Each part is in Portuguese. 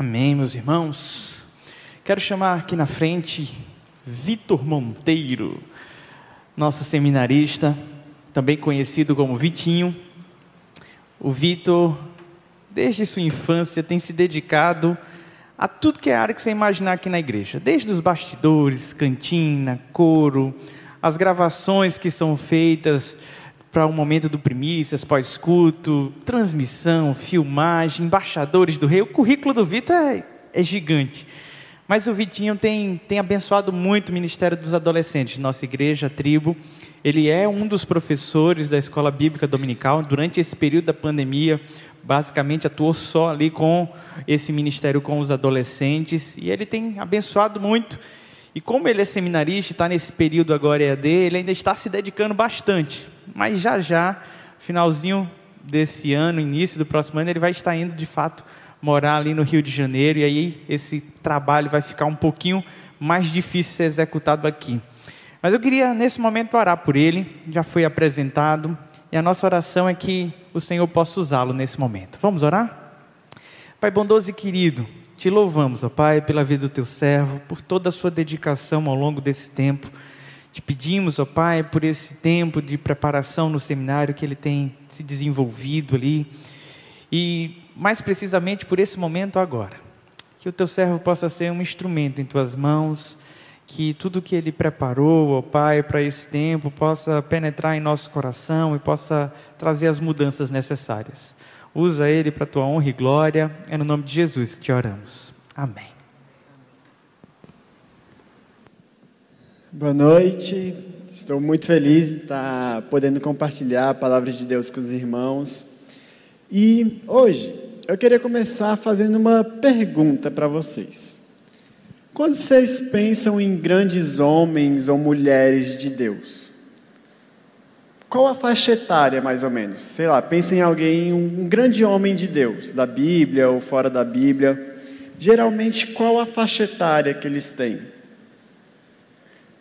Amém, meus irmãos. Quero chamar aqui na frente Vitor Monteiro, nosso seminarista, também conhecido como Vitinho. O Vitor, desde sua infância, tem se dedicado a tudo que é área que você imaginar aqui na igreja, desde os bastidores, cantina, coro, as gravações que são feitas para o momento do primícias, pós-culto, transmissão, filmagem, embaixadores do rei. O currículo do Vitor é, é, gigante. Mas o Vitinho tem, tem abençoado muito o ministério dos adolescentes, nossa igreja, tribo. Ele é um dos professores da escola bíblica dominical. Durante esse período da pandemia, basicamente atuou só ali com esse ministério com os adolescentes. E ele tem abençoado muito. E como ele é seminarista, está nesse período agora EAD, ele ainda está se dedicando bastante. Mas já já, finalzinho desse ano, início do próximo ano, ele vai estar indo de fato morar ali no Rio de Janeiro. E aí esse trabalho vai ficar um pouquinho mais difícil de ser executado aqui. Mas eu queria, nesse momento, orar por ele. Já foi apresentado. E a nossa oração é que o Senhor possa usá-lo nesse momento. Vamos orar? Pai bondoso e querido, te louvamos, ó Pai, pela vida do teu servo, por toda a sua dedicação ao longo desse tempo. Te pedimos, ó Pai, por esse tempo de preparação no seminário que ele tem se desenvolvido ali. E mais precisamente por esse momento agora. Que o teu servo possa ser um instrumento em tuas mãos, que tudo que ele preparou, ó Pai, para esse tempo possa penetrar em nosso coração e possa trazer as mudanças necessárias. Usa ele para a tua honra e glória. É no nome de Jesus que te oramos. Amém. Boa noite. Estou muito feliz de estar podendo compartilhar a palavra de Deus com os irmãos. E hoje eu queria começar fazendo uma pergunta para vocês. Quando vocês pensam em grandes homens ou mulheres de Deus, qual a faixa etária, mais ou menos? Sei lá, pensa em alguém, um grande homem de Deus, da Bíblia ou fora da Bíblia. Geralmente, qual a faixa etária que eles têm?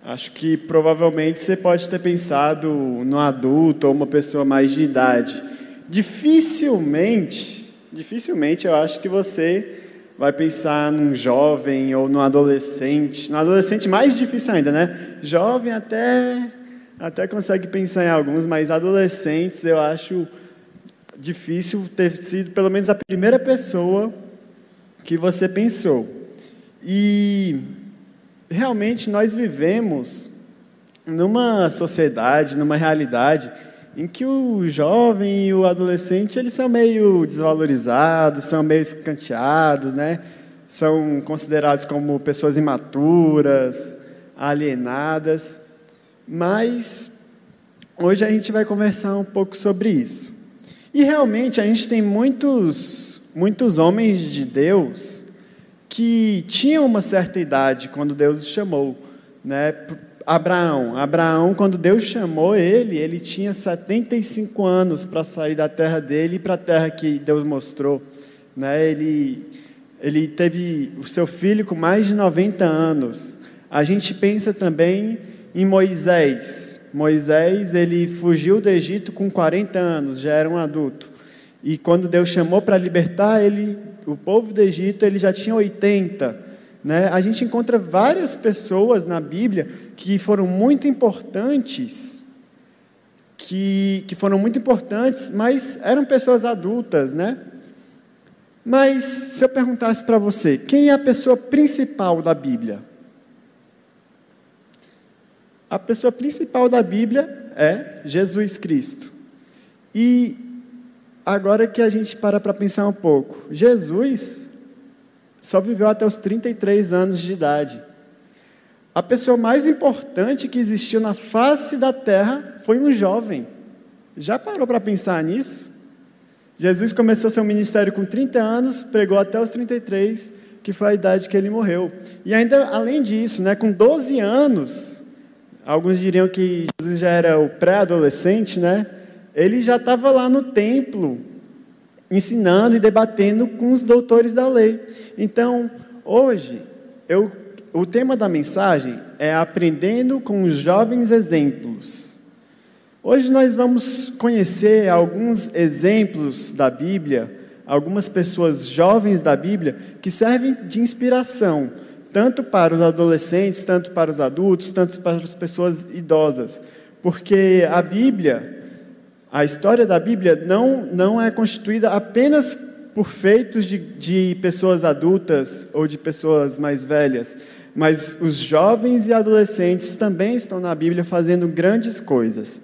Acho que provavelmente você pode ter pensado no adulto ou uma pessoa mais de idade. Dificilmente, dificilmente eu acho que você vai pensar num jovem ou num adolescente. No adolescente mais difícil ainda, né? Jovem até até consegue pensar em alguns, mas adolescentes eu acho difícil ter sido pelo menos a primeira pessoa que você pensou. E realmente nós vivemos numa sociedade, numa realidade em que o jovem e o adolescente eles são meio desvalorizados, são meio escanteados, né? São considerados como pessoas imaturas, alienadas. Mas hoje a gente vai conversar um pouco sobre isso. E realmente a gente tem muitos, muitos homens de Deus que tinham uma certa idade quando Deus os chamou. Né? Abraão, Abraão, quando Deus chamou ele, ele tinha 75 anos para sair da terra dele para a terra que Deus mostrou. Né? Ele, ele teve o seu filho com mais de 90 anos. A gente pensa também em Moisés. Moisés, ele fugiu do Egito com 40 anos, já era um adulto. E quando Deus chamou para libertar ele, o povo do Egito, ele já tinha 80. Né? A gente encontra várias pessoas na Bíblia que foram muito importantes, que, que foram muito importantes, mas eram pessoas adultas, né? Mas se eu perguntasse para você, quem é a pessoa principal da Bíblia? A pessoa principal da Bíblia é Jesus Cristo. E agora que a gente para para pensar um pouco, Jesus só viveu até os 33 anos de idade. A pessoa mais importante que existiu na face da terra foi um jovem. Já parou para pensar nisso? Jesus começou seu ministério com 30 anos, pregou até os 33, que foi a idade que ele morreu. E ainda além disso, né, com 12 anos, Alguns diriam que Jesus já era o pré-adolescente, né? Ele já estava lá no templo, ensinando e debatendo com os doutores da lei. Então, hoje, eu, o tema da mensagem é aprendendo com os jovens exemplos. Hoje nós vamos conhecer alguns exemplos da Bíblia, algumas pessoas jovens da Bíblia que servem de inspiração, tanto para os adolescentes, tanto para os adultos, tanto para as pessoas idosas. Porque a Bíblia, a história da Bíblia, não, não é constituída apenas por feitos de, de pessoas adultas ou de pessoas mais velhas, mas os jovens e adolescentes também estão na Bíblia fazendo grandes coisas.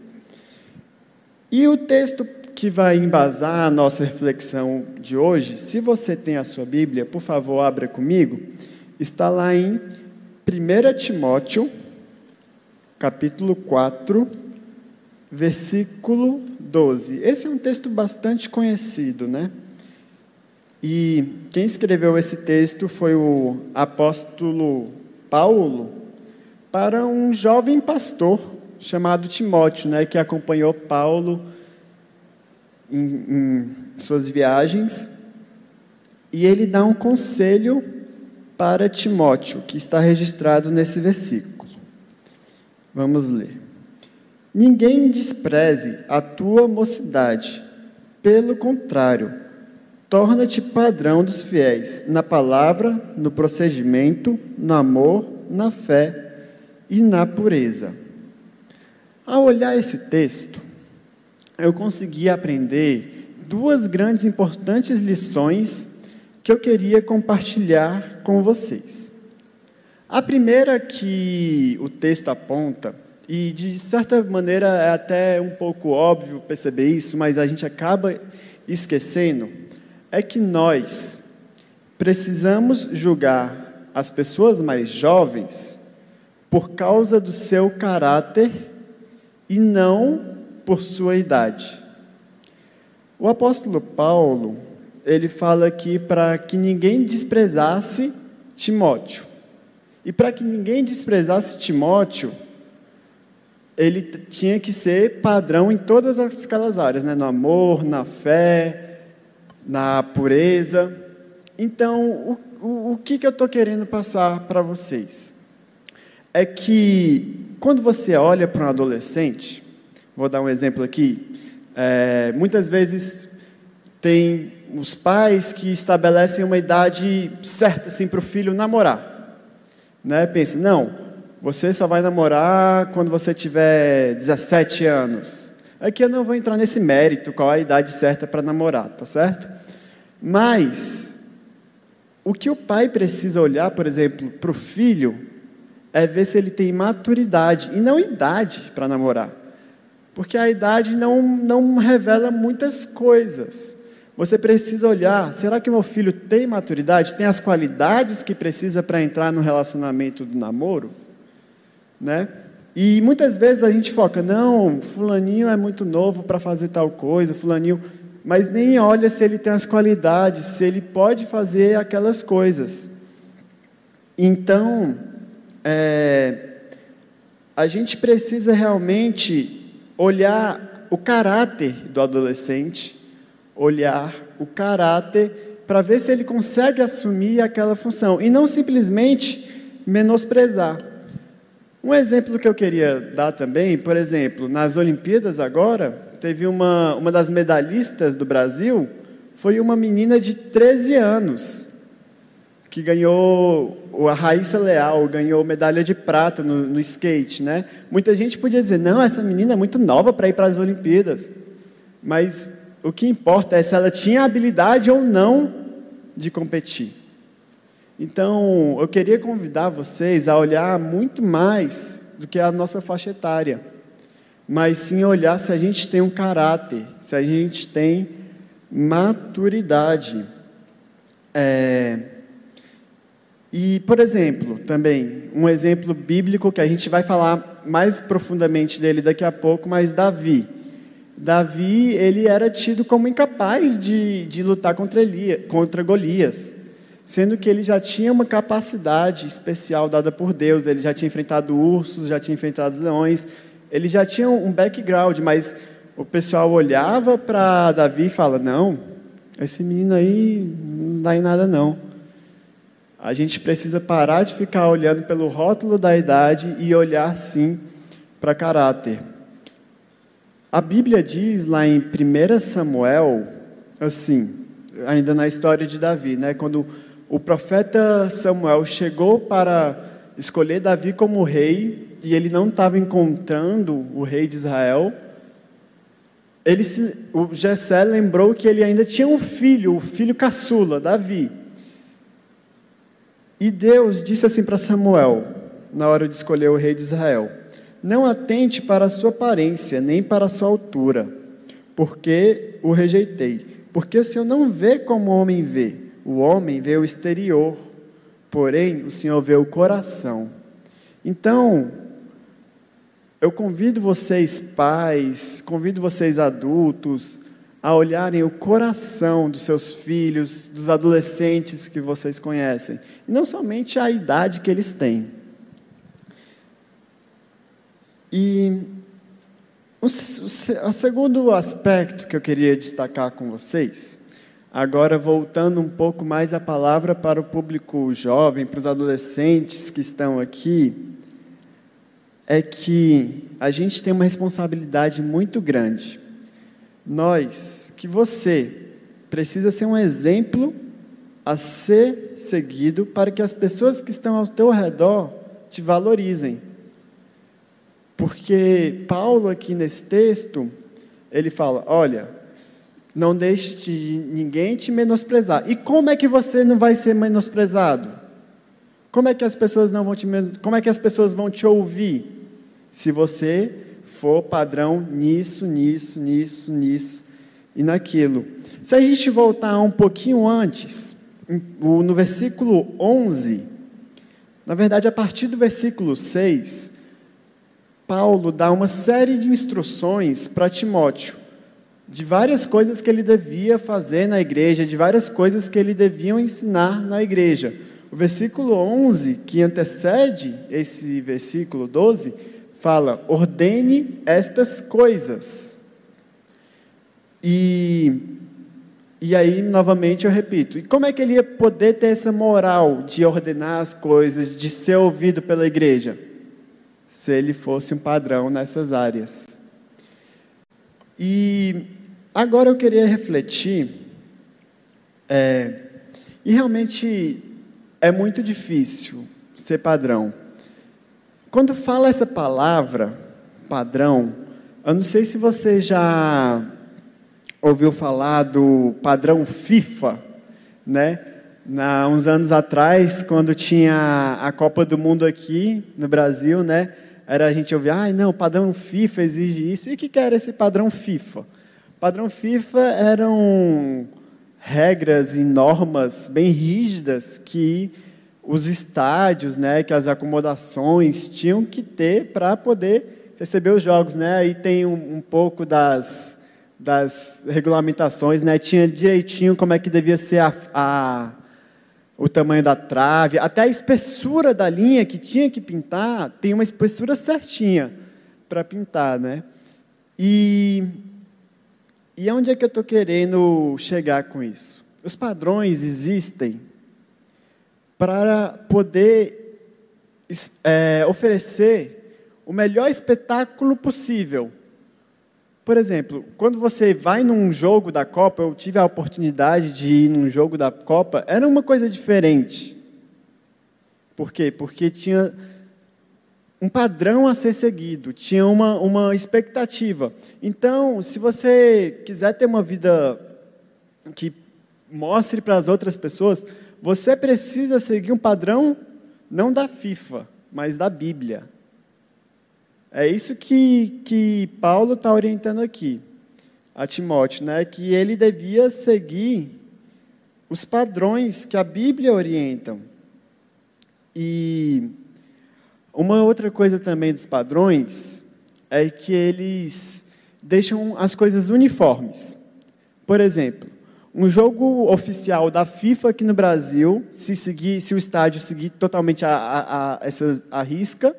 E o texto que vai embasar a nossa reflexão de hoje, se você tem a sua Bíblia, por favor, abra comigo, está lá em 1 Timóteo, capítulo 4, versículo 12. Esse é um texto bastante conhecido, né? E quem escreveu esse texto foi o apóstolo Paulo para um jovem pastor chamado Timóteo, né, que acompanhou Paulo em, em suas viagens. E ele dá um conselho para Timóteo, que está registrado nesse versículo. Vamos ler. Ninguém despreze a tua mocidade, pelo contrário, Torna-te padrão dos fiéis na palavra, no procedimento, no amor, na fé e na pureza. Ao olhar esse texto, eu consegui aprender duas grandes importantes lições que eu queria compartilhar com vocês. A primeira que o texto aponta, e de certa maneira é até um pouco óbvio perceber isso, mas a gente acaba esquecendo, é que nós precisamos julgar as pessoas mais jovens por causa do seu caráter e não por sua idade. O apóstolo Paulo, ele fala aqui para que ninguém desprezasse Timóteo. E para que ninguém desprezasse Timóteo, ele tinha que ser padrão em todas aquelas áreas, né? no amor, na fé, na pureza. Então, o, o, o que, que eu estou querendo passar para vocês? É que quando você olha para um adolescente, vou dar um exemplo aqui, é, muitas vezes tem os pais que estabelecem uma idade certa assim, para o filho namorar. Né? Pensa, não, você só vai namorar quando você tiver 17 anos. Aqui eu não vou entrar nesse mérito, qual a idade certa para namorar, tá certo? Mas, o que o pai precisa olhar, por exemplo, para o filho, é ver se ele tem maturidade, e não idade para namorar. Porque a idade não, não revela muitas coisas. Você precisa olhar, será que meu filho tem maturidade? Tem as qualidades que precisa para entrar no relacionamento do namoro? Né? E muitas vezes a gente foca, não, fulaninho é muito novo para fazer tal coisa, fulaninho, mas nem olha se ele tem as qualidades, se ele pode fazer aquelas coisas. Então, é, a gente precisa realmente olhar o caráter do adolescente, olhar o caráter para ver se ele consegue assumir aquela função e não simplesmente menosprezar. Um exemplo que eu queria dar também, por exemplo, nas Olimpíadas agora, teve uma, uma das medalhistas do Brasil, foi uma menina de 13 anos, que ganhou, a Raíssa Leal ganhou medalha de prata no, no skate, né? Muita gente podia dizer, não, essa menina é muito nova para ir para as Olimpíadas. Mas o que importa é se ela tinha habilidade ou não de competir. Então, eu queria convidar vocês a olhar muito mais do que a nossa faixa etária, mas sim olhar se a gente tem um caráter, se a gente tem maturidade. É... E, por exemplo, também, um exemplo bíblico que a gente vai falar mais profundamente dele daqui a pouco, mas Davi. Davi, ele era tido como incapaz de, de lutar contra, Elias, contra Golias sendo que ele já tinha uma capacidade especial dada por Deus, ele já tinha enfrentado ursos, já tinha enfrentado leões, ele já tinha um background, mas o pessoal olhava para Davi e fala: "Não, esse menino aí não dá em nada não". A gente precisa parar de ficar olhando pelo rótulo da idade e olhar sim para caráter. A Bíblia diz lá em 1 Samuel assim: ainda na história de Davi, né? Quando o profeta Samuel chegou para escolher Davi como rei e ele não estava encontrando o rei de Israel, ele se, o Jessé lembrou que ele ainda tinha um filho, o filho caçula, Davi. E Deus disse assim para Samuel, na hora de escolher o rei de Israel: Não atente para a sua aparência, nem para a sua altura, porque o rejeitei. Porque o Senhor não vê como o homem vê, o homem vê o exterior, porém o Senhor vê o coração. Então, eu convido vocês, pais, convido vocês, adultos, a olharem o coração dos seus filhos, dos adolescentes que vocês conhecem, e não somente a idade que eles têm. E o, o, o segundo aspecto que eu queria destacar com vocês, agora voltando um pouco mais a palavra para o público jovem, para os adolescentes que estão aqui, é que a gente tem uma responsabilidade muito grande. Nós, que você, precisa ser um exemplo a ser seguido para que as pessoas que estão ao teu redor te valorizem. Porque Paulo, aqui nesse texto, ele fala: olha, não deixe de ninguém te menosprezar. E como é que você não vai ser menosprezado? Como é que as pessoas não vão te como é que as pessoas vão te ouvir se você for padrão nisso, nisso, nisso, nisso e naquilo? Se a gente voltar um pouquinho antes, no versículo 11, na verdade a partir do versículo 6, Paulo dá uma série de instruções para Timóteo de várias coisas que ele devia fazer na igreja, de várias coisas que ele devia ensinar na igreja. O versículo 11, que antecede esse versículo 12, fala: ordene estas coisas. E, e aí, novamente, eu repito: e como é que ele ia poder ter essa moral de ordenar as coisas, de ser ouvido pela igreja? Se ele fosse um padrão nessas áreas. E agora eu queria refletir, é, e realmente é muito difícil ser padrão. Quando fala essa palavra, padrão, eu não sei se você já ouviu falar do padrão FIFA, né? Na, uns anos atrás, quando tinha a Copa do Mundo aqui no Brasil, né? Era a gente ouvir, ah, não, o padrão FIFA exige isso. E o que, que era esse padrão FIFA? O padrão FIFA eram regras e normas bem rígidas que os estádios, né, que as acomodações tinham que ter para poder receber os jogos, né? Aí tem um, um, pouco das, das regulamentações, né? Tinha direitinho como é que devia ser a, a, o tamanho da trave, até a espessura da linha que tinha que pintar tem uma espessura certinha para pintar, né? E e onde é que eu estou querendo chegar com isso? Os padrões existem para poder é, oferecer o melhor espetáculo possível. Por exemplo, quando você vai num jogo da Copa, eu tive a oportunidade de ir num jogo da Copa, era uma coisa diferente. Por quê? Porque tinha um padrão a ser seguido, tinha uma, uma expectativa. Então, se você quiser ter uma vida que mostre para as outras pessoas, você precisa seguir um padrão não da FIFA, mas da Bíblia. É isso que, que Paulo está orientando aqui a Timóteo, né? que ele devia seguir os padrões que a Bíblia orienta. E uma outra coisa também dos padrões é que eles deixam as coisas uniformes. Por exemplo, um jogo oficial da FIFA aqui no Brasil, se, seguir, se o estádio seguir totalmente a, a, a, essa, a risca,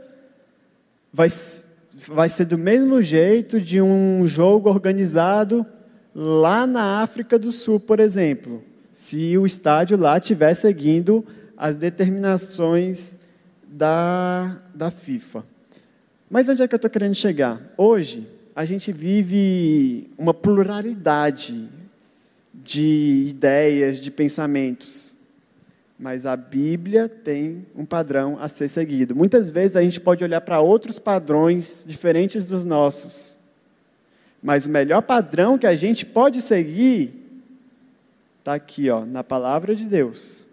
vai, vai ser do mesmo jeito de um jogo organizado lá na África do Sul, por exemplo, se o estádio lá estiver seguindo as determinações da, da FIFA. Mas onde é que eu estou querendo chegar? Hoje, a gente vive uma pluralidade de ideias, de pensamentos. Mas a Bíblia tem um padrão a ser seguido. Muitas vezes a gente pode olhar para outros padrões diferentes dos nossos. Mas o melhor padrão que a gente pode seguir está aqui, ó, na palavra de Deus.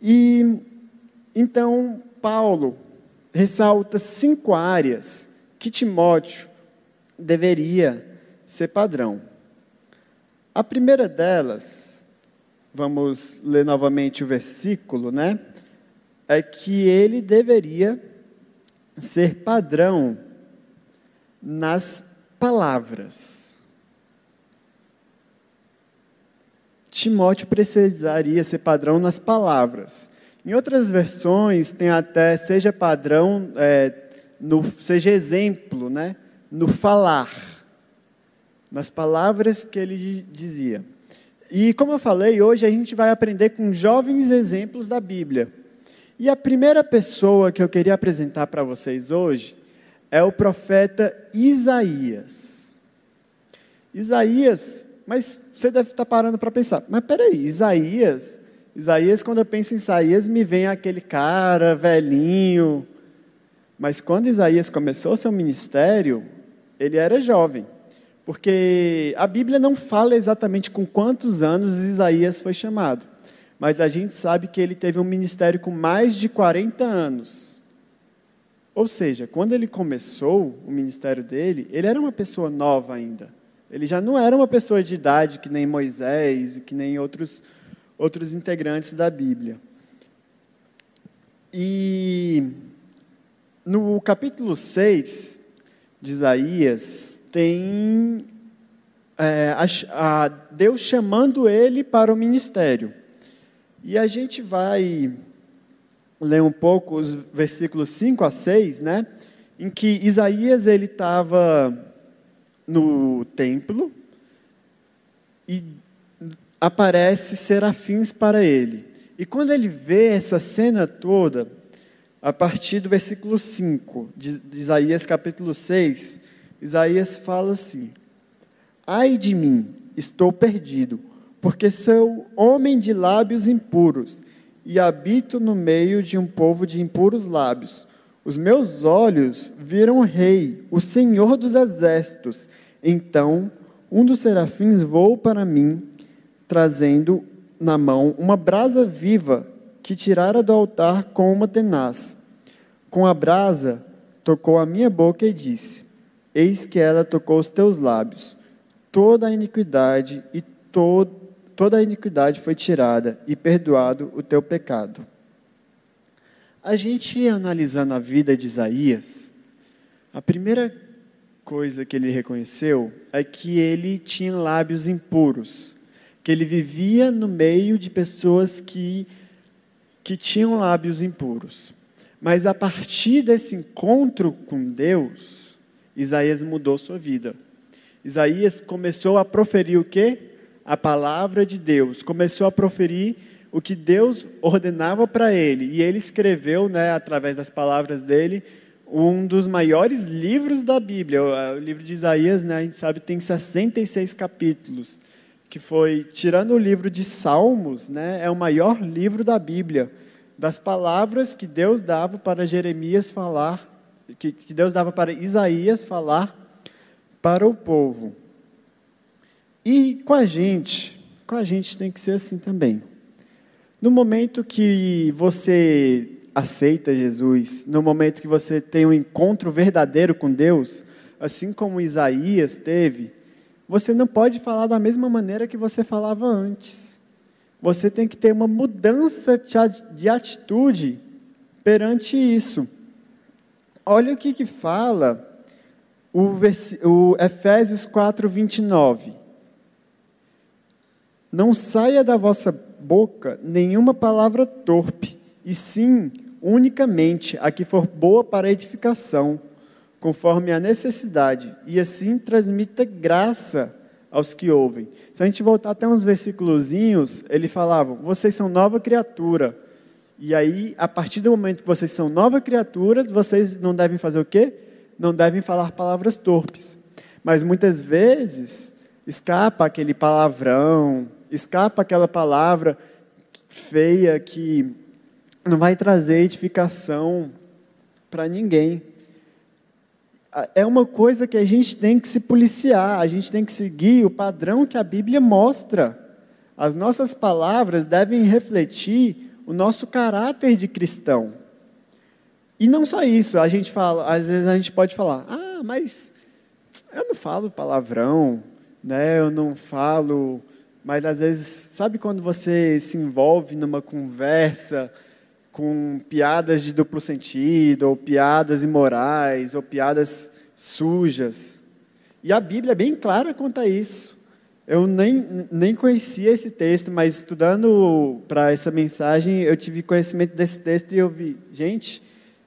E então Paulo ressalta cinco áreas que Timóteo deveria ser padrão. A primeira delas, vamos ler novamente o versículo, né? É que ele deveria ser padrão nas palavras. Timóteo precisaria ser padrão nas palavras. Em outras versões tem até seja padrão, é, no, seja exemplo, né? No falar nas palavras que ele dizia. E como eu falei, hoje a gente vai aprender com jovens exemplos da Bíblia. E a primeira pessoa que eu queria apresentar para vocês hoje é o profeta Isaías. Isaías, mas você deve estar parando para pensar, mas peraí, Isaías, Isaías, quando eu penso em Isaías, me vem aquele cara velhinho. Mas quando Isaías começou seu ministério, ele era jovem. Porque a Bíblia não fala exatamente com quantos anos Isaías foi chamado, mas a gente sabe que ele teve um ministério com mais de 40 anos. Ou seja, quando ele começou o ministério dele, ele era uma pessoa nova ainda. Ele já não era uma pessoa de idade que nem Moisés e que nem outros, outros integrantes da Bíblia. E no capítulo 6 de Isaías, tem é, a, a Deus chamando ele para o ministério. E a gente vai ler um pouco os versículos 5 a 6, né? Em que Isaías ele estava no templo e aparece serafins para ele. E quando ele vê essa cena toda, a partir do versículo 5 de Isaías capítulo 6, Isaías fala assim: Ai de mim, estou perdido, porque sou homem de lábios impuros e habito no meio de um povo de impuros lábios. Os meus olhos viram o Rei, o Senhor dos exércitos. Então, um dos serafins voou para mim, trazendo na mão uma brasa viva que tirara do altar com uma tenaz. Com a brasa, tocou a minha boca e disse: Eis que ela tocou os teus lábios. Toda a iniquidade e to toda a iniquidade foi tirada e perdoado o teu pecado. A gente analisando a vida de Isaías, a primeira coisa que ele reconheceu é que ele tinha lábios impuros, que ele vivia no meio de pessoas que que tinham lábios impuros. Mas a partir desse encontro com Deus, Isaías mudou sua vida. Isaías começou a proferir o quê? A palavra de Deus. Começou a proferir o que Deus ordenava para ele. E ele escreveu, né, através das palavras dele, um dos maiores livros da Bíblia. O livro de Isaías, né, a gente sabe, tem 66 capítulos, que foi, tirando o livro de Salmos, né, é o maior livro da Bíblia, das palavras que Deus dava para Jeremias falar que, que Deus dava para Isaías falar para o povo. E com a gente, com a gente tem que ser assim também. No momento que você aceita Jesus, no momento que você tem um encontro verdadeiro com Deus, assim como Isaías teve, você não pode falar da mesma maneira que você falava antes. Você tem que ter uma mudança de atitude perante isso. Olha o que, que fala o, o Efésios 4, 29. Não saia da vossa boca nenhuma palavra torpe, e sim, unicamente, a que for boa para edificação, conforme a necessidade, e assim transmita graça aos que ouvem. Se a gente voltar até uns versículozinhos, ele falava: vocês são nova criatura e aí, a partir do momento que vocês são nova criatura, vocês não devem fazer o quê? Não devem falar palavras torpes. Mas muitas vezes escapa aquele palavrão, escapa aquela palavra feia que não vai trazer edificação para ninguém. É uma coisa que a gente tem que se policiar, a gente tem que seguir o padrão que a Bíblia mostra. As nossas palavras devem refletir o nosso caráter de cristão. E não só isso, a gente fala, às vezes a gente pode falar, ah, mas eu não falo palavrão, né? Eu não falo, mas às vezes, sabe quando você se envolve numa conversa com piadas de duplo sentido, ou piadas imorais, ou piadas sujas? E a Bíblia é bem clara quanto a isso. Eu nem, nem conhecia esse texto, mas estudando para essa mensagem, eu tive conhecimento desse texto e eu vi, gente,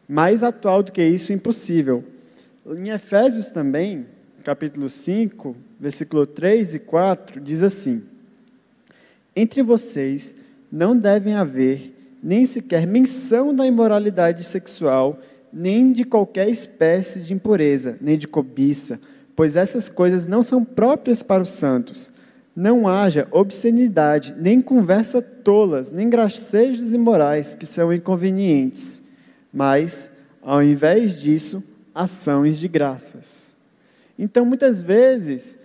mais atual do que isso, impossível. Em Efésios também, capítulo 5, versículo 3 e 4, diz assim: Entre vocês não devem haver nem sequer menção da imoralidade sexual, nem de qualquer espécie de impureza, nem de cobiça, pois essas coisas não são próprias para os santos. Não haja obscenidade, nem conversa tolas, nem gracejos imorais que são inconvenientes mas, ao invés disso, ações de graças. Então, muitas vezes,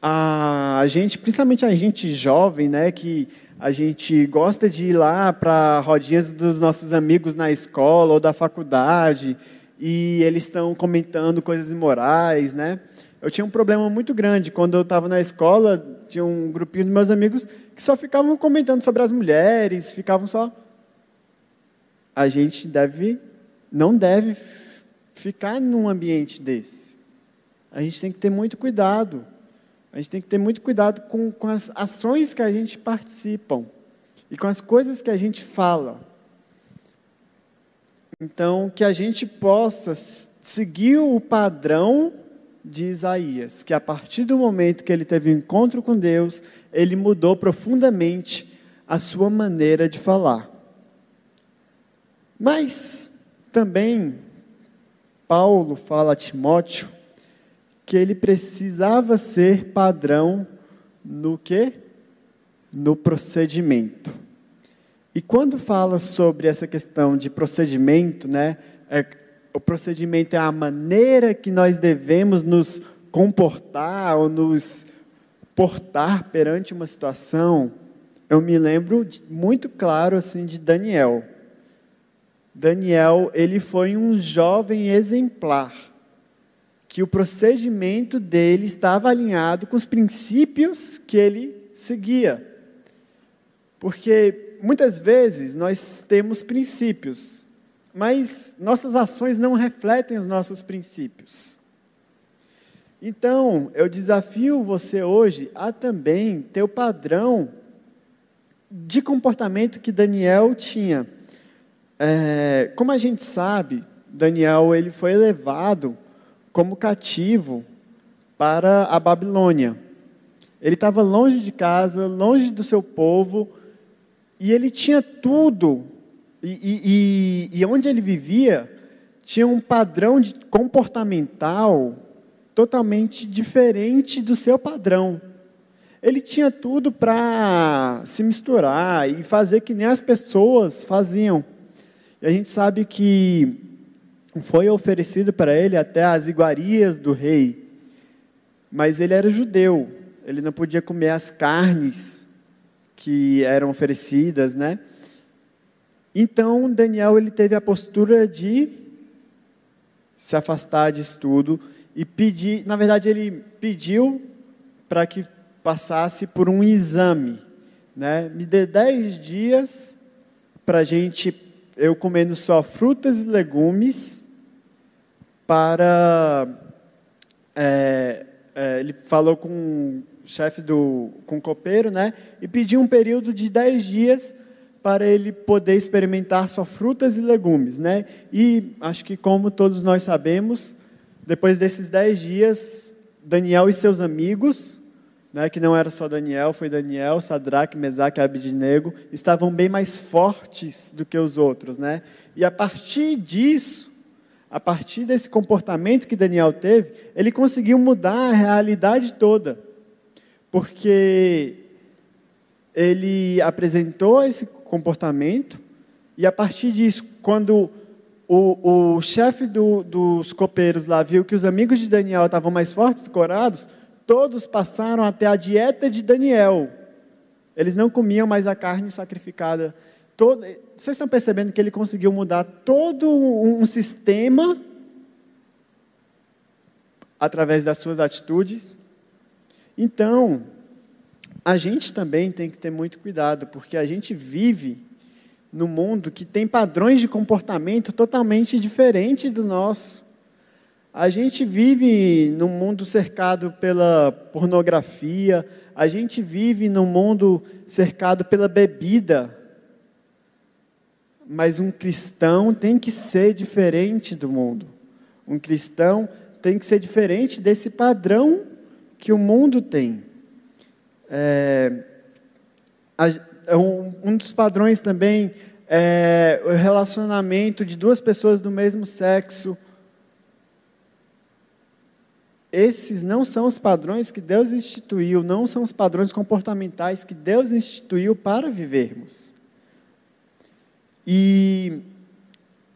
a gente, principalmente a gente jovem, né, que a gente gosta de ir lá para rodinhas dos nossos amigos na escola ou da faculdade, e eles estão comentando coisas imorais, né? Eu tinha um problema muito grande quando eu estava na escola, tinha um grupinho de meus amigos que só ficavam comentando sobre as mulheres, ficavam só a gente deve, não deve ficar num ambiente desse. A gente tem que ter muito cuidado. A gente tem que ter muito cuidado com, com as ações que a gente participa e com as coisas que a gente fala. Então, que a gente possa seguir o padrão de Isaías, que a partir do momento que ele teve um encontro com Deus, ele mudou profundamente a sua maneira de falar. Mas também Paulo fala a Timóteo que ele precisava ser padrão no que? No procedimento. E quando fala sobre essa questão de procedimento, né, é, o procedimento é a maneira que nós devemos nos comportar ou nos portar perante uma situação, eu me lembro muito claro assim de Daniel. Daniel, ele foi um jovem exemplar, que o procedimento dele estava alinhado com os princípios que ele seguia. Porque muitas vezes nós temos princípios, mas nossas ações não refletem os nossos princípios. Então, eu desafio você hoje a também ter o padrão de comportamento que Daniel tinha. É, como a gente sabe, Daniel ele foi levado como cativo para a Babilônia. Ele estava longe de casa, longe do seu povo, e ele tinha tudo. E, e, e onde ele vivia, tinha um padrão de comportamental totalmente diferente do seu padrão. Ele tinha tudo para se misturar e fazer que nem as pessoas faziam. E a gente sabe que foi oferecido para ele até as iguarias do rei, mas ele era judeu, ele não podia comer as carnes que eram oferecidas, né? Então Daniel ele teve a postura de se afastar disso tudo e pedir, na verdade ele pediu para que passasse por um exame, né? Me dê dez dias para gente eu comendo só frutas e legumes para. É, é, ele falou com o chefe do. com o copeiro, né? E pediu um período de 10 dias para ele poder experimentar só frutas e legumes, né? E acho que, como todos nós sabemos, depois desses 10 dias, Daniel e seus amigos né, que não era só Daniel, foi Daniel, Sadraque, Mesaque e Abidnego, estavam bem mais fortes do que os outros. Né? E a partir disso, a partir desse comportamento que Daniel teve, ele conseguiu mudar a realidade toda. porque ele apresentou esse comportamento e a partir disso, quando o, o chefe do, dos copeiros lá viu que os amigos de Daniel estavam mais fortes corados, todos passaram até a dieta de Daniel. Eles não comiam mais a carne sacrificada. Todo, vocês estão percebendo que ele conseguiu mudar todo um sistema através das suas atitudes? Então, a gente também tem que ter muito cuidado, porque a gente vive no mundo que tem padrões de comportamento totalmente diferentes do nosso. A gente vive num mundo cercado pela pornografia, a gente vive num mundo cercado pela bebida. Mas um cristão tem que ser diferente do mundo. Um cristão tem que ser diferente desse padrão que o mundo tem. É, um, um dos padrões também é o relacionamento de duas pessoas do mesmo sexo. Esses não são os padrões que Deus instituiu, não são os padrões comportamentais que Deus instituiu para vivermos. E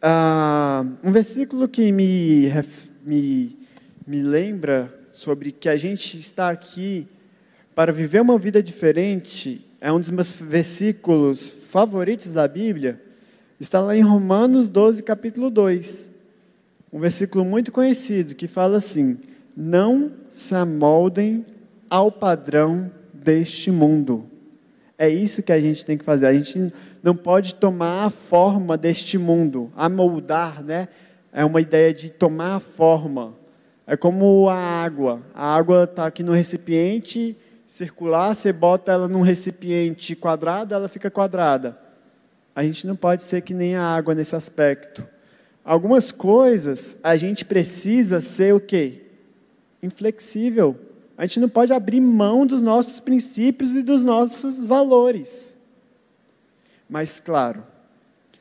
ah, um versículo que me, me, me lembra sobre que a gente está aqui para viver uma vida diferente é um dos meus versículos favoritos da Bíblia. Está lá em Romanos 12, capítulo 2. Um versículo muito conhecido que fala assim: Não se amoldem ao padrão deste mundo. É isso que a gente tem que fazer. A gente não pode tomar a forma deste mundo, amoldar, né? É uma ideia de tomar a forma. É como a água. A água está aqui no recipiente circular, você bota ela num recipiente quadrado, ela fica quadrada. A gente não pode ser que nem a água nesse aspecto. Algumas coisas a gente precisa ser o quê? Inflexível. A gente não pode abrir mão dos nossos princípios e dos nossos valores. Mas, claro,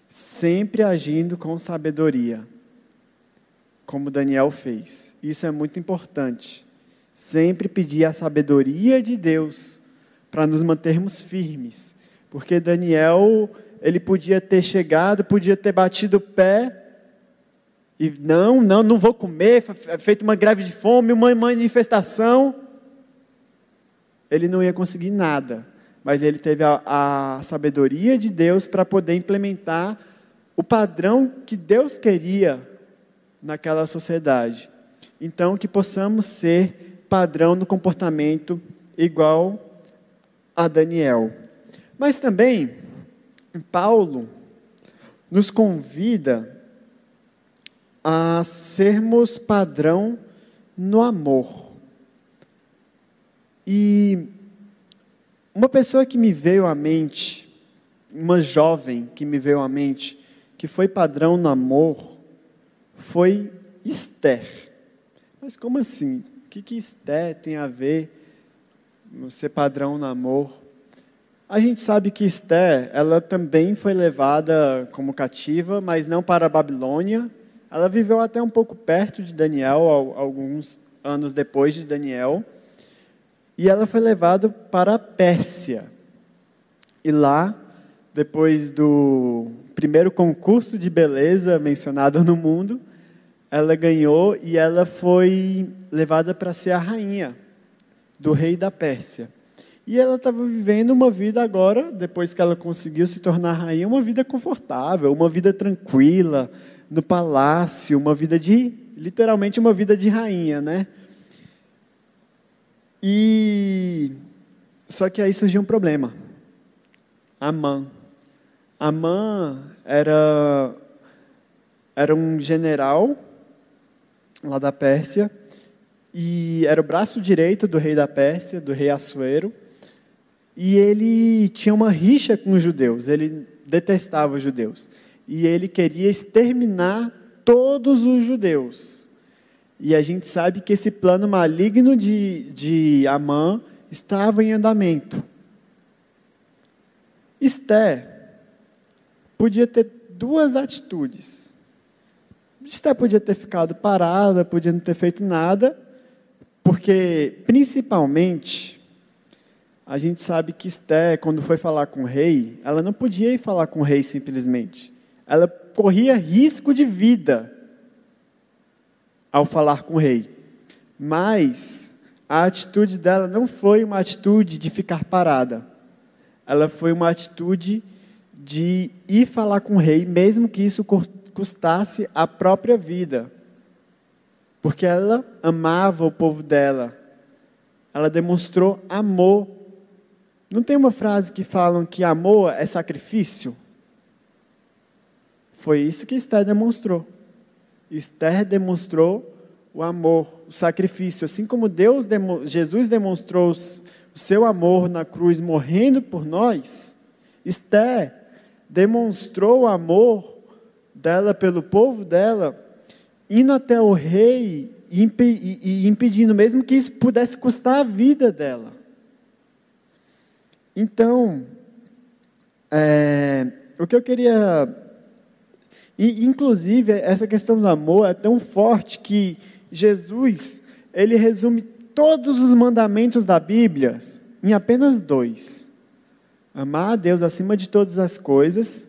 sempre agindo com sabedoria, como Daniel fez. Isso é muito importante sempre pedir a sabedoria de Deus para nos mantermos firmes. Porque Daniel, ele podia ter chegado, podia ter batido o pé e não, não, não vou comer, feito uma greve de fome, uma manifestação. Ele não ia conseguir nada, mas ele teve a, a sabedoria de Deus para poder implementar o padrão que Deus queria naquela sociedade. Então, que possamos ser padrão no comportamento igual a Daniel. Mas também, Paulo nos convida a sermos padrão no amor. E uma pessoa que me veio à mente, uma jovem que me veio à mente, que foi padrão no amor, foi Esther. Mas como assim? O que, que Esté tem a ver no ser padrão no amor? A gente sabe que Esté, ela também foi levada como cativa, mas não para a Babilônia. Ela viveu até um pouco perto de Daniel, alguns anos depois de Daniel. E ela foi levada para a Pérsia. E lá, depois do primeiro concurso de beleza mencionado no mundo, ela ganhou e ela foi levada para ser a rainha do rei da Pérsia. E ela estava vivendo uma vida agora, depois que ela conseguiu se tornar rainha, uma vida confortável, uma vida tranquila, no palácio, uma vida de, literalmente uma vida de rainha, né? E só que aí surgiu um problema. Amã. Amã era era um general lá da Pérsia, e era o braço direito do rei da Pérsia, do rei Assuero, e ele tinha uma rixa com os judeus, ele detestava os judeus, e ele queria exterminar todos os judeus. E a gente sabe que esse plano maligno de, de Amã estava em andamento. Esté podia ter duas atitudes. Esther podia ter ficado parada, podia não ter feito nada, porque, principalmente, a gente sabe que Esté, quando foi falar com o rei, ela não podia ir falar com o rei simplesmente. Ela corria risco de vida ao falar com o rei. Mas a atitude dela não foi uma atitude de ficar parada. Ela foi uma atitude de ir falar com o rei, mesmo que isso custasse a própria vida. Porque ela amava o povo dela. Ela demonstrou amor. Não tem uma frase que falam que amor é sacrifício? Foi isso que Esther demonstrou. Esther demonstrou o amor, o sacrifício, assim como Deus, Jesus demonstrou o seu amor na cruz, morrendo por nós. Esther demonstrou o amor dela pelo povo dela, indo até o rei e impedindo, mesmo que isso pudesse custar a vida dela. Então, é, o que eu queria. E, inclusive, essa questão do amor é tão forte que Jesus, ele resume todos os mandamentos da Bíblia em apenas dois: amar a Deus acima de todas as coisas,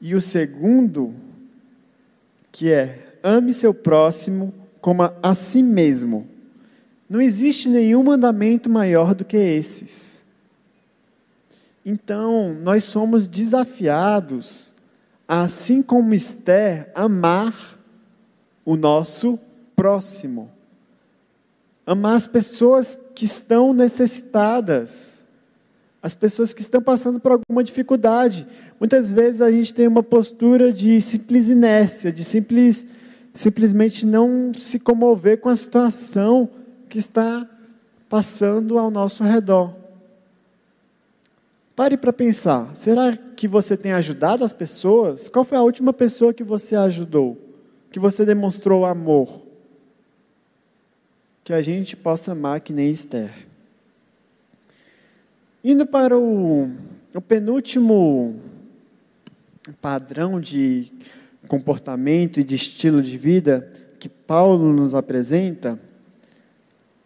e o segundo, que é ame seu próximo como a si mesmo. Não existe nenhum mandamento maior do que esses. Então, nós somos desafiados, assim como Esther, amar o nosso próximo. Amar as pessoas que estão necessitadas, as pessoas que estão passando por alguma dificuldade. Muitas vezes a gente tem uma postura de simples inércia, de simples, simplesmente não se comover com a situação que está passando ao nosso redor. Pare para pensar: será que você tem ajudado as pessoas? Qual foi a última pessoa que você ajudou? Que você demonstrou amor? Que a gente possa amar que nem Esther. Indo para o, o penúltimo padrão de comportamento e de estilo de vida que Paulo nos apresenta,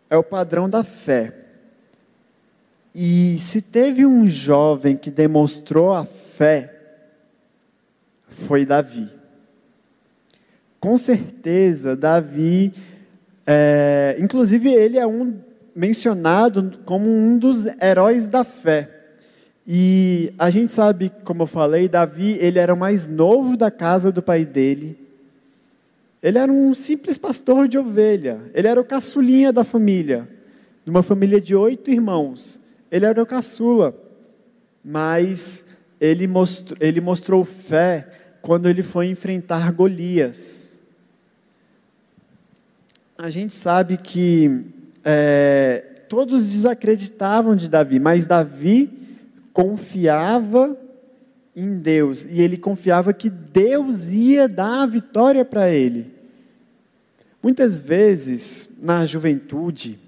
é o padrão da fé. E se teve um jovem que demonstrou a fé, foi Davi. Com certeza, Davi, é, inclusive ele é um mencionado como um dos heróis da fé. E a gente sabe, como eu falei, Davi, ele era o mais novo da casa do pai dele. Ele era um simples pastor de ovelha. Ele era o caçulinha da família, de uma família de oito irmãos. Ele era o caçula, mas ele mostrou, ele mostrou fé quando ele foi enfrentar Golias. A gente sabe que é, todos desacreditavam de Davi, mas Davi confiava em Deus e ele confiava que Deus ia dar a vitória para ele. Muitas vezes, na juventude,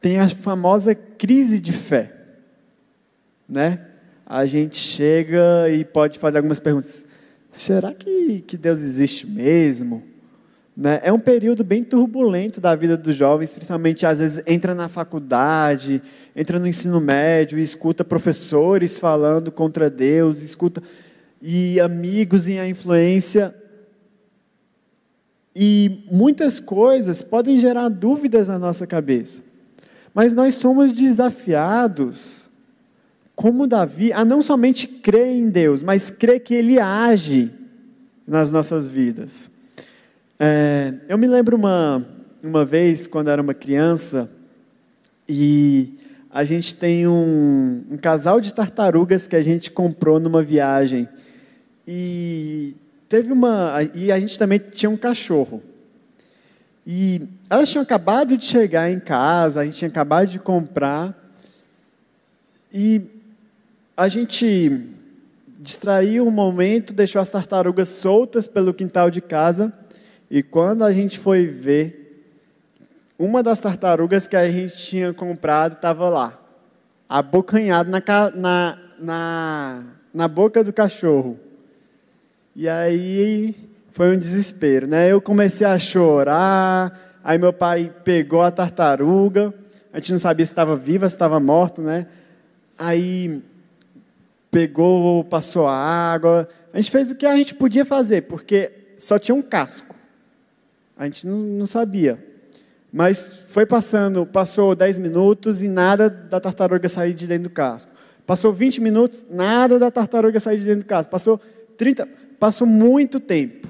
tem a famosa crise de fé, né? A gente chega e pode fazer algumas perguntas. Será que, que Deus existe mesmo? Né? É um período bem turbulento da vida dos jovens, principalmente às vezes entra na faculdade, entra no ensino médio escuta professores falando contra Deus, escuta e amigos e a influência e muitas coisas podem gerar dúvidas na nossa cabeça. Mas nós somos desafiados, como Davi, a não somente crer em Deus, mas crer que Ele age nas nossas vidas. É, eu me lembro uma, uma vez, quando era uma criança, e a gente tem um, um casal de tartarugas que a gente comprou numa viagem. E teve uma. E a gente também tinha um cachorro. E elas tinham acabado de chegar em casa, a gente tinha acabado de comprar. E a gente distraiu um momento, deixou as tartarugas soltas pelo quintal de casa. E quando a gente foi ver, uma das tartarugas que a gente tinha comprado estava lá, abocanhada na, na, na, na boca do cachorro. E aí foi um desespero, né? Eu comecei a chorar, aí meu pai pegou a tartaruga, a gente não sabia se estava viva, se estava morta, né? Aí pegou, passou a água. A gente fez o que a gente podia fazer, porque só tinha um casco. A gente não, não sabia. Mas foi passando, passou 10 minutos e nada da tartaruga sair de dentro do casco. Passou 20 minutos, nada da tartaruga sair de dentro do casco. Passou 30, passou muito tempo.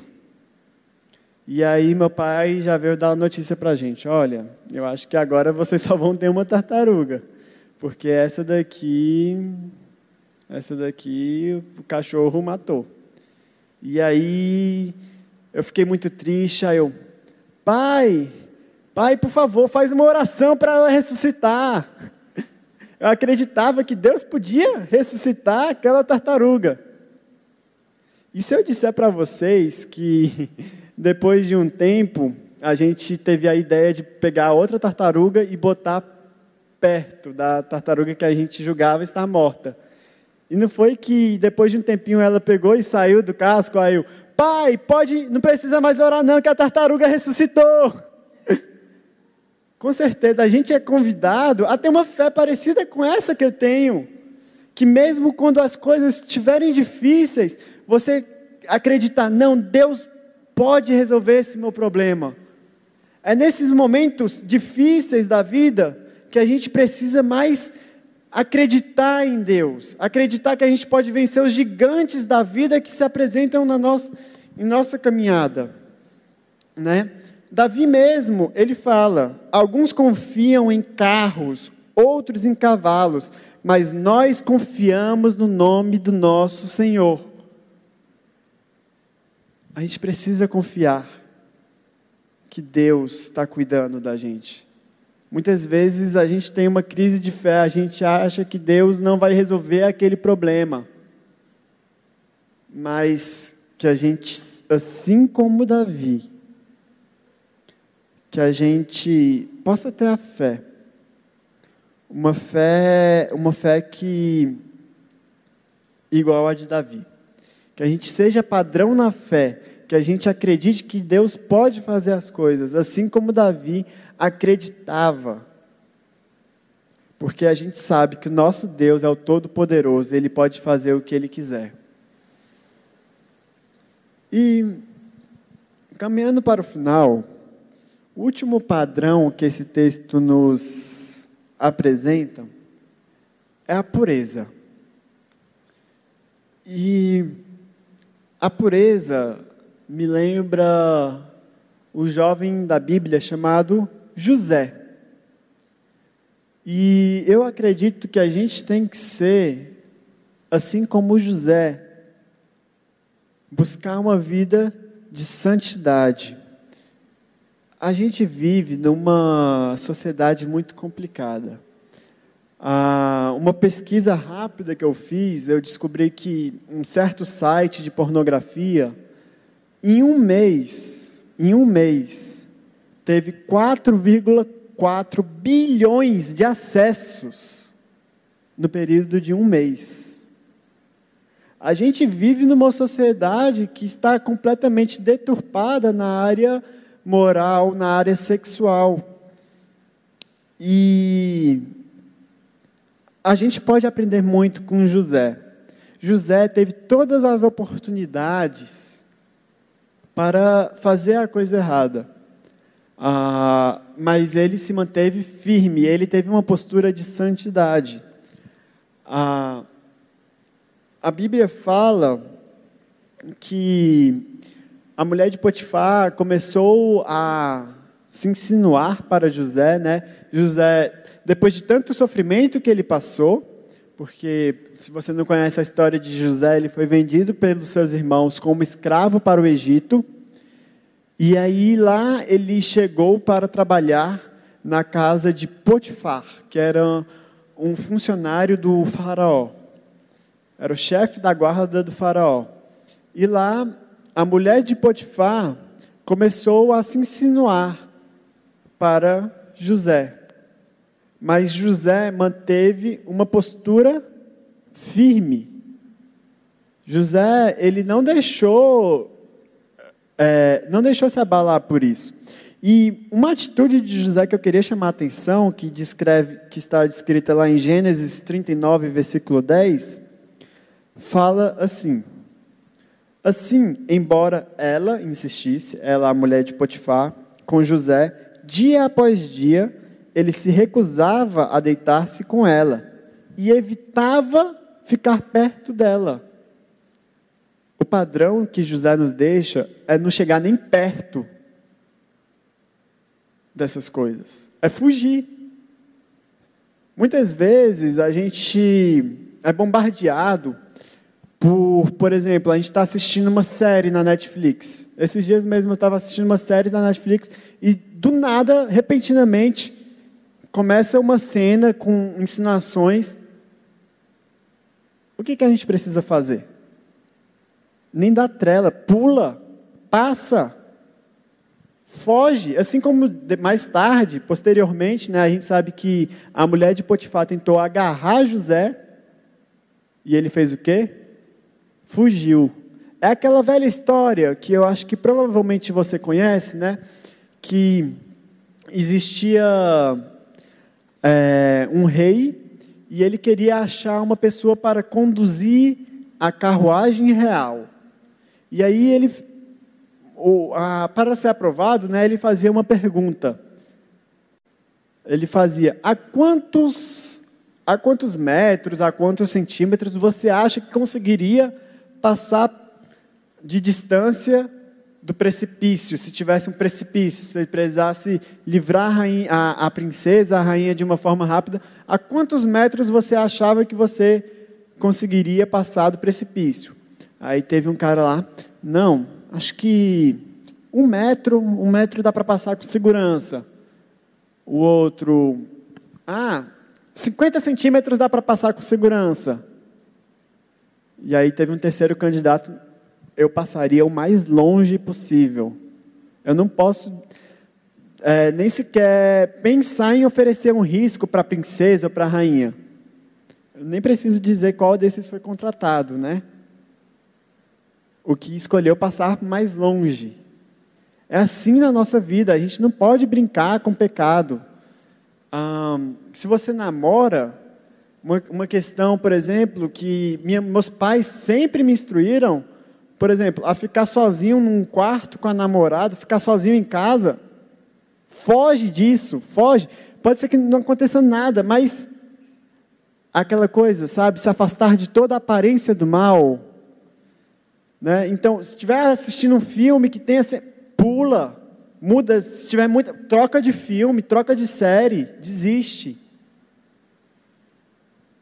E aí meu pai já veio dar a notícia para a gente, olha, eu acho que agora vocês só vão ter uma tartaruga, porque essa daqui, essa daqui o cachorro matou. E aí eu fiquei muito triste, aí eu, pai, pai, por favor, faz uma oração para ela ressuscitar. Eu acreditava que Deus podia ressuscitar aquela tartaruga. E se eu disser para vocês que depois de um tempo a gente teve a ideia de pegar outra tartaruga e botar perto da tartaruga que a gente julgava estar morta. E não foi que depois de um tempinho ela pegou e saiu do casco, aí eu, pai, pode, não precisa mais orar não, que a tartaruga ressuscitou. Com certeza, a gente é convidado a ter uma fé parecida com essa que eu tenho. Que mesmo quando as coisas estiverem difíceis, você acreditar, não, Deus pode resolver esse meu problema. É nesses momentos difíceis da vida que a gente precisa mais acreditar em Deus, acreditar que a gente pode vencer os gigantes da vida que se apresentam na nossa, em nossa caminhada, né? Davi mesmo, ele fala: alguns confiam em carros, outros em cavalos, mas nós confiamos no nome do nosso Senhor. A gente precisa confiar que Deus está cuidando da gente. Muitas vezes a gente tem uma crise de fé, a gente acha que Deus não vai resolver aquele problema. Mas que a gente, assim como Davi, que a gente possa ter a fé. Uma fé, uma fé que igual a de Davi. Que a gente seja padrão na fé, que a gente acredite que Deus pode fazer as coisas, assim como Davi acreditava. Porque a gente sabe que o nosso Deus é o Todo-Poderoso, ele pode fazer o que ele quiser. E, caminhando para o final, o último padrão que esse texto nos apresenta é a pureza. E a pureza me lembra o jovem da Bíblia chamado José. E eu acredito que a gente tem que ser assim como José, buscar uma vida de santidade. A gente vive numa sociedade muito complicada. Ah, uma pesquisa rápida que eu fiz, eu descobri que um certo site de pornografia, em um mês, em um mês, teve 4,4 bilhões de acessos no período de um mês. A gente vive numa sociedade que está completamente deturpada na área moral, na área sexual. E a gente pode aprender muito com José. José teve todas as oportunidades para fazer a coisa errada. Ah, mas ele se manteve firme, ele teve uma postura de santidade. Ah, a Bíblia fala que a mulher de Potifar começou a se insinuar para José, né? José, depois de tanto sofrimento que ele passou, porque se você não conhece a história de José, ele foi vendido pelos seus irmãos como escravo para o Egito. E aí lá ele chegou para trabalhar na casa de Potifar, que era um funcionário do faraó. Era o chefe da guarda do faraó. E lá a mulher de Potifar começou a se insinuar para José. Mas José manteve uma postura firme. José, ele não deixou é, não deixou se abalar por isso. E uma atitude de José que eu queria chamar a atenção, que, descreve, que está descrita lá em Gênesis 39, versículo 10, fala assim: Assim, embora ela insistisse, ela, a mulher de Potifar, com José, dia após dia, ele se recusava a deitar-se com ela e evitava ficar perto dela. O padrão que José nos deixa é não chegar nem perto dessas coisas, é fugir. Muitas vezes a gente é bombardeado por, por exemplo, a gente está assistindo uma série na Netflix. Esses dias mesmo eu estava assistindo uma série na Netflix e do nada, repentinamente, começa uma cena com insinuações. O que, que a gente precisa fazer? Nem dá trela, pula, passa, foge. Assim como mais tarde, posteriormente, né, a gente sabe que a mulher de Potifar tentou agarrar José e ele fez o quê? Fugiu. É aquela velha história que eu acho que provavelmente você conhece, né? Que existia é, um rei e ele queria achar uma pessoa para conduzir a carruagem real. E aí ele, o, a, para ser aprovado, né, ele fazia uma pergunta. Ele fazia: a quantos, a quantos metros, a quantos centímetros você acha que conseguiria passar de distância do precipício, se tivesse um precipício, se precisasse livrar a, rainha, a, a, princesa, a rainha de uma forma rápida, a quantos metros você achava que você conseguiria passar do precipício? Aí teve um cara lá, não, acho que um metro, um metro dá para passar com segurança. O outro, ah, 50 centímetros dá para passar com segurança. E aí teve um terceiro candidato, eu passaria o mais longe possível. Eu não posso é, nem sequer pensar em oferecer um risco para a princesa ou para a rainha. Eu nem preciso dizer qual desses foi contratado, né? O que escolheu passar mais longe. É assim na nossa vida, a gente não pode brincar com pecado. se você namora, uma, uma questão, por exemplo, que minha, meus pais sempre me instruíram, por exemplo, a ficar sozinho num quarto com a namorada, ficar sozinho em casa, foge disso, foge. Pode ser que não aconteça nada, mas aquela coisa, sabe, se afastar de toda a aparência do mal. Né? Então, se estiver assistindo um filme que tenha, pula, muda, se tiver muita, troca de filme, troca de série, desiste.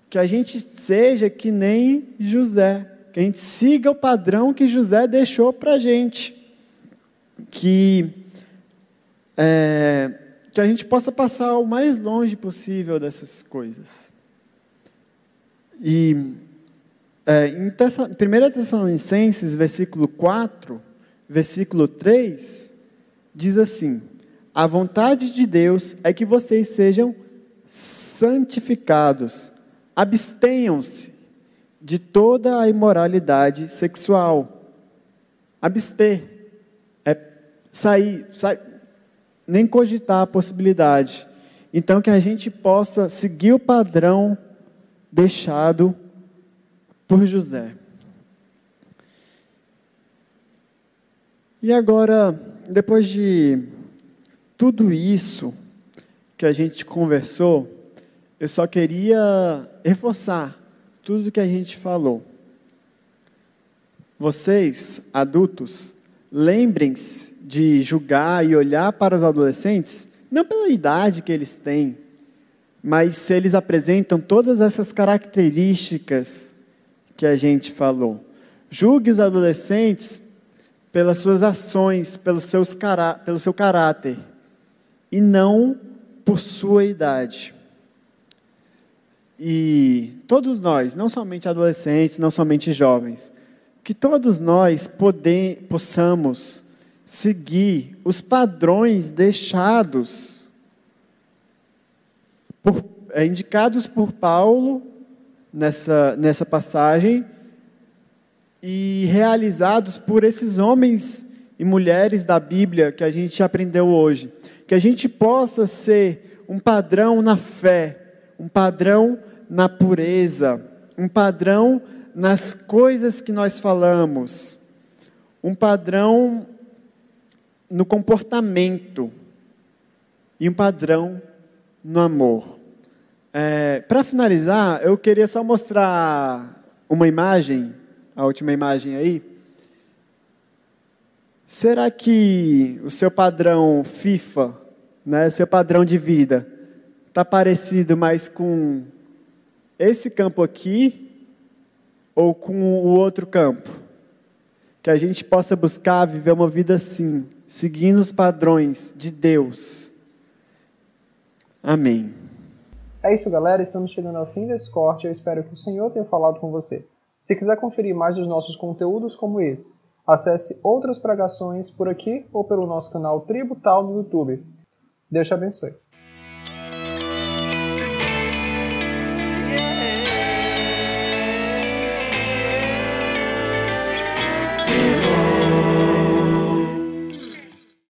Que a gente seja que nem José que a gente siga o padrão que José deixou para a gente, que, é, que a gente possa passar o mais longe possível dessas coisas. E é, em 1 Tessalonicenses, versículo 4, versículo 3, diz assim: A vontade de Deus é que vocês sejam santificados, abstenham-se de toda a imoralidade sexual. Abster é sair, sair, nem cogitar a possibilidade. Então, que a gente possa seguir o padrão deixado por José. E agora, depois de tudo isso que a gente conversou, eu só queria reforçar tudo que a gente falou. Vocês, adultos, lembrem-se de julgar e olhar para os adolescentes, não pela idade que eles têm, mas se eles apresentam todas essas características que a gente falou. Julgue os adolescentes pelas suas ações, pelos seus pelo seu caráter, e não por sua idade. E todos nós, não somente adolescentes, não somente jovens, que todos nós possamos seguir os padrões deixados, por, é, indicados por Paulo nessa, nessa passagem e realizados por esses homens e mulheres da Bíblia que a gente aprendeu hoje. Que a gente possa ser um padrão na fé, um padrão na pureza, um padrão nas coisas que nós falamos, um padrão no comportamento e um padrão no amor. É, Para finalizar, eu queria só mostrar uma imagem, a última imagem aí. Será que o seu padrão FIFA, né, seu padrão de vida, está parecido mais com esse campo aqui ou com o outro campo? Que a gente possa buscar viver uma vida assim, seguindo os padrões de Deus. Amém. É isso, galera. Estamos chegando ao fim desse corte. Eu espero que o Senhor tenha falado com você. Se quiser conferir mais dos nossos conteúdos como esse, acesse outras pregações por aqui ou pelo nosso canal Tributal no YouTube. Deus te abençoe.